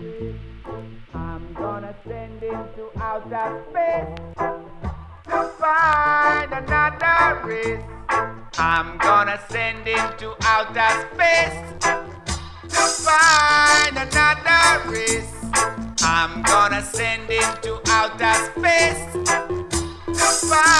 I'm gonna send him to outer space to find another race. I'm gonna send him to outer space to find another race. I'm gonna send him to outer space to find.